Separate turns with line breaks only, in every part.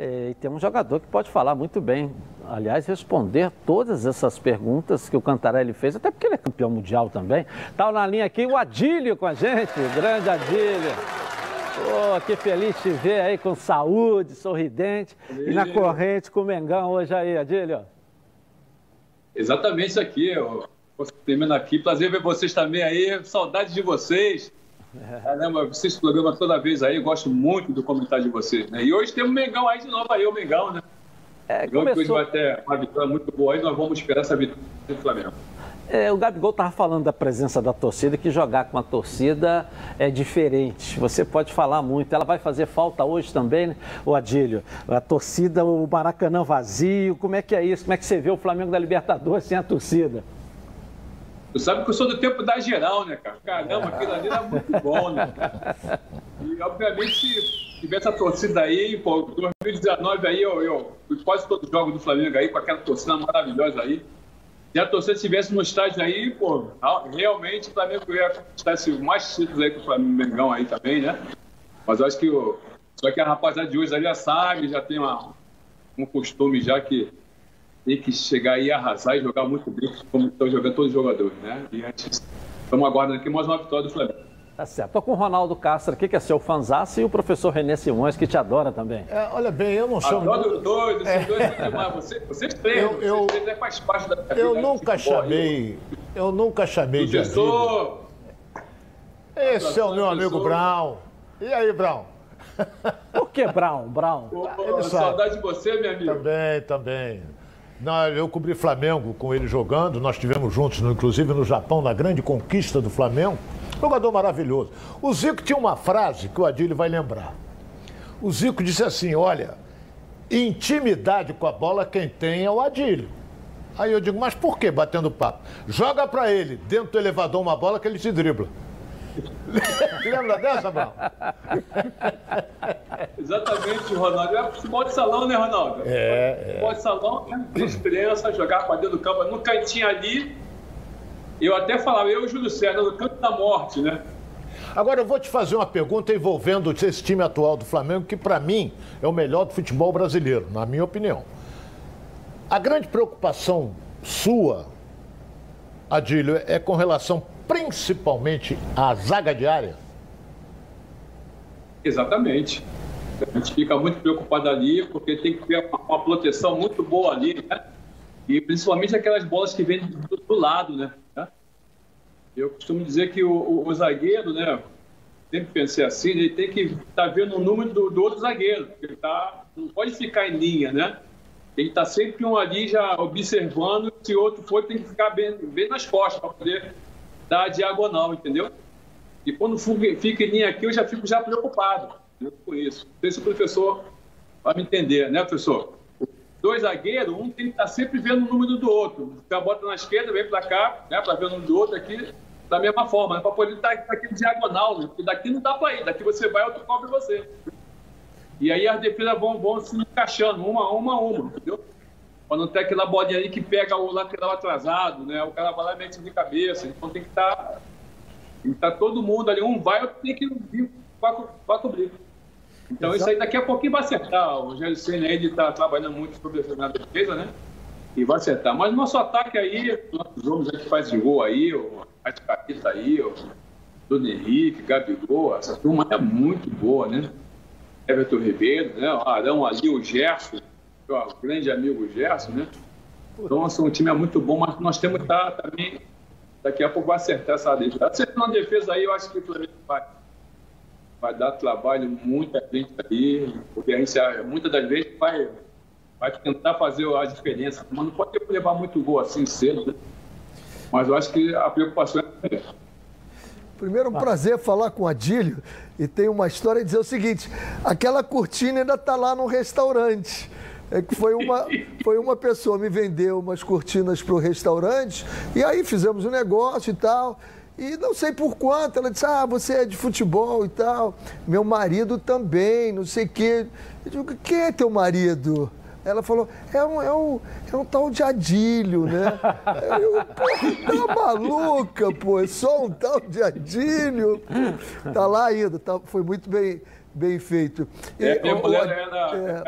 É, e tem um jogador que pode falar muito bem. Aliás, responder todas essas perguntas que o Cantarelli fez, até porque ele é campeão mundial também. Está na linha aqui o Adílio com a gente, o grande Adílio. Oh, que feliz te ver aí com saúde, sorridente e na corrente com o Mengão hoje aí, Adílio.
Exatamente isso aqui. Eu, termino aqui. Prazer ver vocês também aí. Saudade de vocês. Caramba, vocês programam toda vez aí. Eu gosto muito do comentário de vocês. Né? E hoje tem o Mengão aí de novo aí, o Mengão, né? É, começou... hoje vai ter uma vitória muito boa aí. Nós vamos esperar essa vitória do Flamengo.
É, o Gabigol estava falando da presença da torcida, que jogar com a torcida é diferente. Você pode falar muito. Ela vai fazer falta hoje também, né, o Adílio? A torcida, o Maracanã vazio. Como é que é isso? Como é que você vê o Flamengo da Libertadores sem a torcida?
Tu sabe que eu sou do tempo da geral, né, cara? Caramba, aquilo ali era muito bom, né? E, obviamente, se tivesse a torcida aí, pô, 2019 aí, eu, eu fui quase todo jogo do Flamengo aí, com aquela torcida maravilhosa aí. Se a torcida estivesse no estádio aí, pô, realmente o Flamengo ia conquistar mais títulos aí com o Flamengo aí também, né? Mas eu acho que o. Só que a rapaziada de hoje já sabe, já tem uma, um costume já que tem que chegar aí, arrasar e jogar muito bem, como estão jogando todos os jogadores, né? E a gente estamos aguardando aqui mais uma vitória do Flamengo.
Tá certo. Estou com o Ronaldo Castro aqui, que é seu fanzaço, e o professor Renê Simões, que te adora também.
É, olha bem, eu não sou...
Adoro doido, é. dois demais. Você, você treina, eu, você treina, faz parte da
Eu vida, nunca chamei, eu nunca chamei
professor,
de Esse é o meu amigo Brown. E aí, Brown?
Por que Brown? Brown?
Ele saudade de você, meu amigo.
Também, também. Eu cobri Flamengo com ele jogando, nós estivemos juntos, inclusive no Japão, na grande conquista do Flamengo. Jogador maravilhoso. O Zico tinha uma frase que o Adílio vai lembrar. O Zico disse assim: olha, intimidade com a bola quem tem é o Adílio. Aí eu digo, mas por que batendo papo? Joga para ele, dentro do elevador, uma bola que ele se dribla. Lembra dessa, Bal?
Exatamente, Ronaldo. É futebol de salão, né, Ronaldo?
É.
Futebol de salão, né? Experiência, jogar para dentro do campo, no cantinho ali, eu até falava, eu e o Júlio César, no canto da morte, né?
Agora eu vou te fazer uma pergunta envolvendo esse time atual do Flamengo, que para mim é o melhor do futebol brasileiro, na minha opinião. A grande preocupação sua, Adílio, é com relação principalmente à zaga diária?
Exatamente. A gente fica muito preocupado ali, porque tem que ter uma, proteção muito boa ali, né? E principalmente aquelas bolas que vêm do, do lado, né? Eu costumo dizer que o, o, o zagueiro, né? Sempre pensei assim, ele tem que estar tá vendo o número do, do, outro zagueiro. Ele tá, não pode ficar em linha, né? Que estar tá sempre um ali já observando. Se outro for, tem que ficar bem, bem nas costas para poder dar a diagonal, entendeu? E quando fica em linha aqui, eu já fico já preocupado né, com isso. Não sei se o professor vai me entender, né, professor? Dois zagueiros, um tem que estar tá sempre vendo o número do outro. Você bota na esquerda, vem para cá, né, para ver o número do outro aqui da mesma forma, né? para poder estar tá, aqui diagonal, né? porque daqui não dá para ir, daqui você vai, outro cobre você. E aí as defesas vão, vão se encaixando, uma, uma, uma, entendeu? Para não ter aquela bolinha aí que pega o lateral atrasado, né? O cara vai lá e mete de cabeça, então tem que estar. Tá, tem que estar tá todo mundo ali, um vai, outro tem que vir para cobrir. Então Exato. isso aí daqui a pouquinho vai acertar. O Rogério Senna ele está trabalhando muito sobre a defesa, né? E vai acertar. Mas nosso ataque aí, nossos homens que faz de gol aí, o Arrascaeta aí, o Dona Henrique, Gabigol, essa turma é muito boa, né? Everton Ribeiro, né? O Arão ali, o Gerson, o grande amigo Gerson, né? Então, assim, um time é muito bom, mas nós temos que estar também, daqui a pouco vai acertar essa defesa. Acertando a defesa aí, eu acho que o Flamengo vai, vai dar trabalho muita gente aí, porque a gente, muitas das vezes, vai, vai tentar fazer a diferença, mas não pode levar muito gol assim cedo, né? Mas eu acho que a preocupação é.
Primeiro, um prazer falar com o Adílio. E tem uma história de dizer o seguinte: aquela cortina ainda está lá no restaurante. É que foi uma, foi uma pessoa me vendeu umas cortinas para o restaurante, e aí fizemos um negócio e tal. E não sei por quanto, ela disse: Ah, você é de futebol e tal. Meu marido também, não sei o quê. Eu digo: Quem é teu marido? Ela falou, é um, é um, é um tal de Adílio, né? Eu, pô, tá maluca, pô, é só um tal de Adílio. Tá lá ainda, tá, foi muito bem, bem feito.
E, é, minha mulher, ela, é,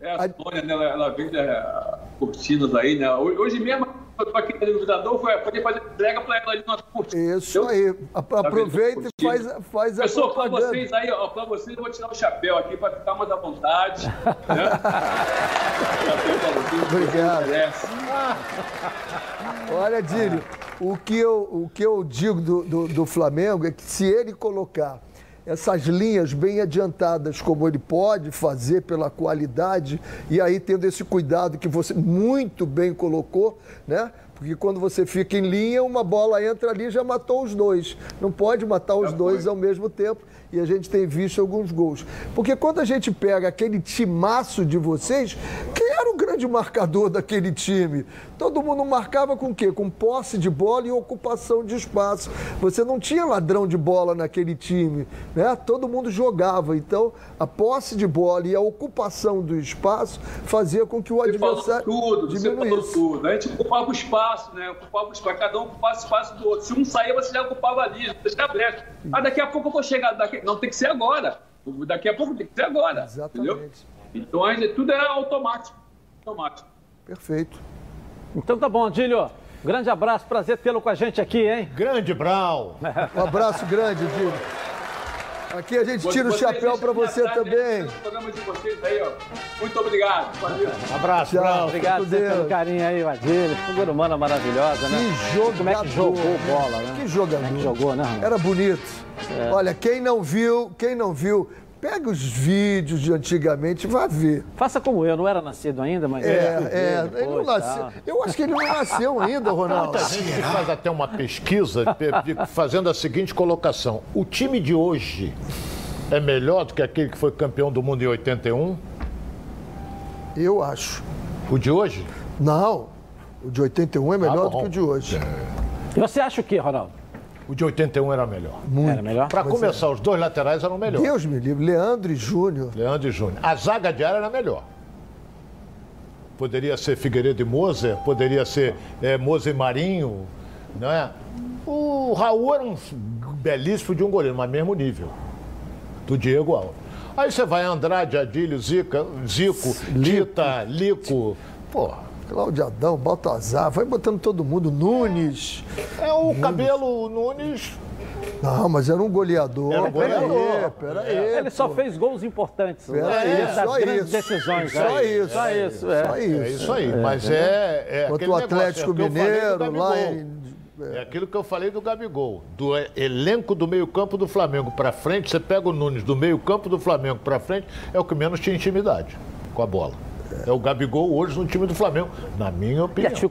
é, é a Sônia, né? ela, ela vende é, cortinas aí, né? Hoje mesmo, eu tô aqui no liquidificador, foi poder fazer entrega para ela ali na cortina.
Isso aí. Aproveita e faz, faz a
Pessoal, para vocês aí, ó, para vocês eu vou tirar o chapéu aqui para ficar mais à vontade. né?
Obrigado. Olha, Dílio, o que eu, o que eu digo do, do, do Flamengo é que se ele colocar essas linhas bem adiantadas, como ele pode fazer pela qualidade, e aí tendo esse cuidado que você muito bem colocou, né? Porque quando você fica em linha, uma bola entra ali e já matou os dois. Não pode matar os dois ao mesmo tempo e a gente tem visto alguns gols. Porque quando a gente pega aquele timaço de vocês, era o grande marcador daquele time? Todo mundo marcava com o quê? Com posse de bola e ocupação de espaço. Você não tinha ladrão de bola naquele time, né? Todo mundo jogava. Então, a posse de bola e a ocupação do espaço fazia com que o
você
adversário
falou tudo, diminuísse. Você falou tudo. A gente ocupava o espaço, né? Ocupava o espaço, cada um ocupava o espaço do outro. Se um saía, você já ocupava ali, já brecha. Ah, daqui a pouco eu vou chegar daqui não, tem que ser agora. Daqui a pouco tem que ser agora. Exatamente. Entendeu? Então, tudo é automático. Automático.
Perfeito.
Então tá bom, Dílio. Grande abraço, prazer tê-lo com a gente aqui, hein?
Grande Brau.
Um abraço grande, Dílio. Aqui a gente tira o chapéu para você também.
Muito obrigado. Valeu.
Um abraço, Tchau,
Obrigado pelo carinho aí, Adílio. Figura humana maravilhosa, né?
Que jogador. Como
é que jogou bola, né?
Que jogador.
Como é que jogou, né,
Era bonito. É. Olha, quem não viu, quem não viu, pega os vídeos de antigamente e vá ver.
Faça como eu, não era nascido ainda, mas.
É, é, ele não nasceu. Eu acho que ele não nasceu ainda, Ronaldo.
A gente faz até uma pesquisa fazendo a seguinte colocação: o time de hoje é melhor do que aquele que foi campeão do mundo em 81?
Eu acho.
O de hoje?
Não. O de 81 é melhor ah, do que o de hoje.
E você acha o quê, Ronaldo?
O de 81 era melhor.
Muito. Era melhor?
Para começar, é. os dois laterais eram melhores.
Deus me livre, Leandro e Júnior.
Leandro e Júnior. A zaga de área era melhor. Poderia ser Figueiredo e Moser, poderia ser é, Moser e Marinho, né? O Raul era um belíssimo de um goleiro, mas mesmo nível do Diego Alves. Aí você vai Andrade, Adílio, Zica, Zico, Lico. Tita, Lico. Porra.
Cláudio Adão, Baltazar, vai botando todo mundo, Nunes.
É o Nunes. cabelo Nunes.
Não, mas era um goleador.
Era um goleador.
Pera aí, é. Ele só fez gols importantes. Pera né?
aí, só isso.
decisões.
Só
é.
isso. Só isso.
É, só isso. É isso aí. Mas é. é
Contra o Atlético negócio, Mineiro, lá em.
É aquilo que eu falei do Gabigol. Do elenco do meio-campo do Flamengo para frente, você pega o Nunes do meio-campo do Flamengo para frente, é o que menos tinha intimidade com a bola. É o Gabigol hoje no time do Flamengo, na minha opinião.